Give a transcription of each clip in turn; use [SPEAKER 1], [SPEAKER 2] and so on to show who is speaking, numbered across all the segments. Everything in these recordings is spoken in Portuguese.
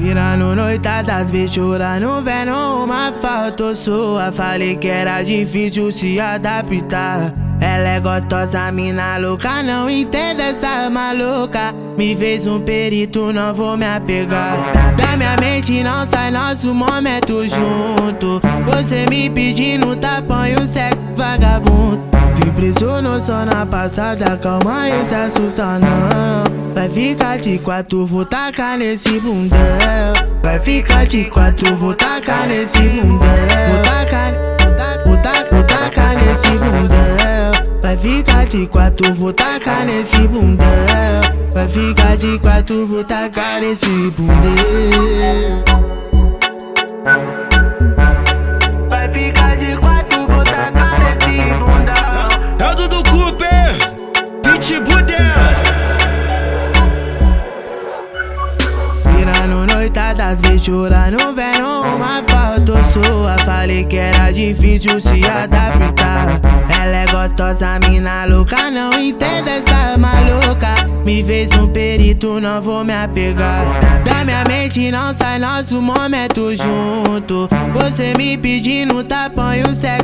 [SPEAKER 1] Virando noitadas, bichurando, vendo uma foto sua. Falei que era difícil se adaptar. Ela é gostosa, mina louca, não entende essa maluca. Me fez um perito, não vou me apegar. Da minha mente não sai nosso momento junto. Você me pedindo tapão e o sexo vagabundo. Te preso no sono passada, calma e se assusta não. Vai ficar de quatro, vou tacar nesse bundão. Vai ficar de quatro, vou tacar nesse bundão. Vou tacar, vou tacar, vou tacar nesse bundão. Vai ficar de quatro, vou tacar nesse bundão. Vai ficar de quatro, vou tacar nesse bundão. Virando noitadas, bichurando, vendo uma foto sua. Falei que era difícil se adaptar. Ela é gostosa, mina louca, não entende essa maluca. Me fez um perito, não vou me apegar. Da minha mente não sai nosso momento junto. Você me pedindo tapão e o sexo.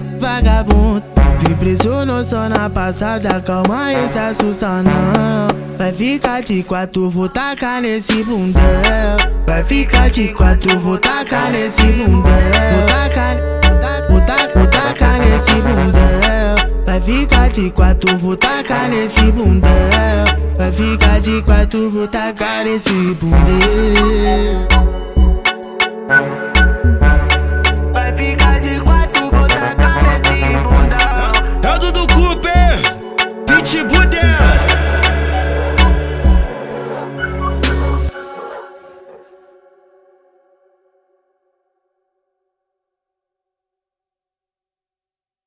[SPEAKER 1] Preso no sono passada, calma e se assusta não. Vai ficar de quatro, vou tacar nesse bundão. Vai ficar de quatro, vou tacar nesse bundão. Vou tacar, vou tacar, vou tacar nesse bundão. Vai ficar de quatro, vou tacar nesse bundão. Vai ficar de quatro, vou tacar nesse bundão.